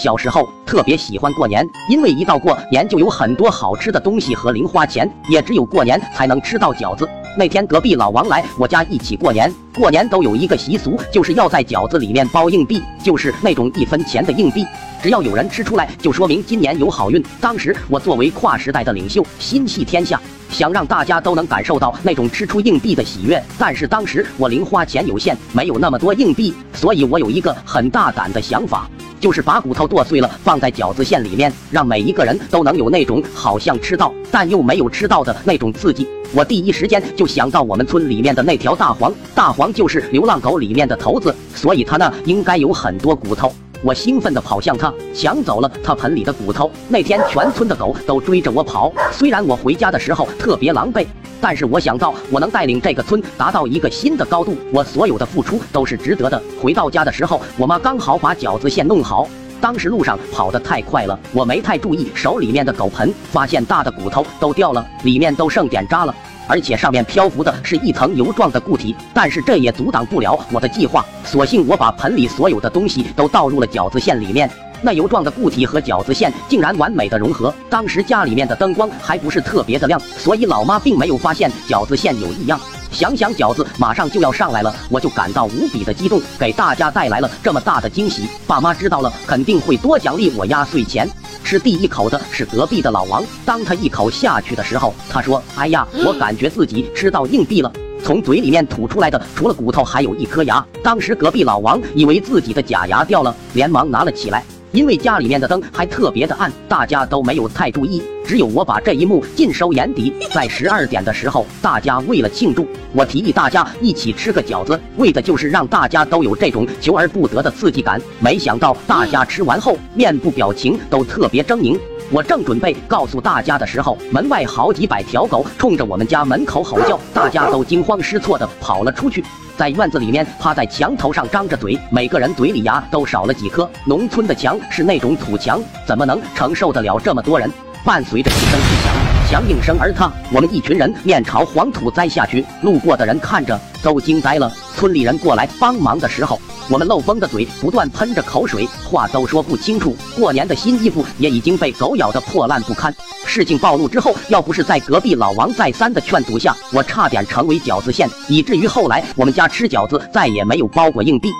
小时候特别喜欢过年，因为一到过年就有很多好吃的东西和零花钱，也只有过年才能吃到饺子。那天隔壁老王来我家一起过年，过年都有一个习俗，就是要在饺子里面包硬币，就是那种一分钱的硬币。只要有人吃出来，就说明今年有好运。当时我作为跨时代的领袖，心系天下，想让大家都能感受到那种吃出硬币的喜悦。但是当时我零花钱有限，没有那么多硬币，所以我有一个很大胆的想法。就是把骨头剁碎了，放在饺子馅里面，让每一个人都能有那种好像吃到，但又没有吃到的那种刺激。我第一时间就想到我们村里面的那条大黄，大黄就是流浪狗里面的头子，所以它那应该有很多骨头。我兴奋地跑向它，抢走了它盆里的骨头。那天全村的狗都追着我跑，虽然我回家的时候特别狼狈，但是我想到我能带领这个村达到一个新的高度，我所有的付出都是值得的。回到家的时候，我妈刚好把饺子馅弄好。当时路上跑得太快了，我没太注意手里面的狗盆，发现大的骨头都掉了，里面都剩点渣了。而且上面漂浮的是一层油状的固体，但是这也阻挡不了我的计划。索性我把盆里所有的东西都倒入了饺子馅里面，那油状的固体和饺子馅竟然完美的融合。当时家里面的灯光还不是特别的亮，所以老妈并没有发现饺子馅有异样。想想饺子马上就要上来了，我就感到无比的激动，给大家带来了这么大的惊喜。爸妈知道了肯定会多奖励我压岁钱。吃第一口的是隔壁的老王，当他一口下去的时候，他说：“哎呀，我感觉自己吃到硬币了。”从嘴里面吐出来的除了骨头，还有一颗牙。当时隔壁老王以为自己的假牙掉了，连忙拿了起来。因为家里面的灯还特别的暗，大家都没有太注意，只有我把这一幕尽收眼底。在十二点的时候，大家为了庆祝，我提议大家一起吃个饺子，为的就是让大家都有这种求而不得的刺激感。没想到大家吃完后，面部表情都特别狰狞。我正准备告诉大家的时候，门外好几百条狗冲着我们家门口吼叫，大家都惊慌失措的跑了出去。在院子里面，趴在墙头上张着嘴，每个人嘴里牙都少了几颗。农村的墙是那种土墙，怎么能承受得了这么多人？伴随着一声巨响，墙应声而塌，我们一群人面朝黄土栽下去。路过的人看着都惊呆了。村里人过来帮忙的时候，我们漏风的嘴不断喷着口水，话都说不清楚。过年的新衣服也已经被狗咬得破烂不堪。事情暴露之后，要不是在隔壁老王再三的劝阻下，我差点成为饺子馅，以至于后来我们家吃饺子再也没有包过硬币。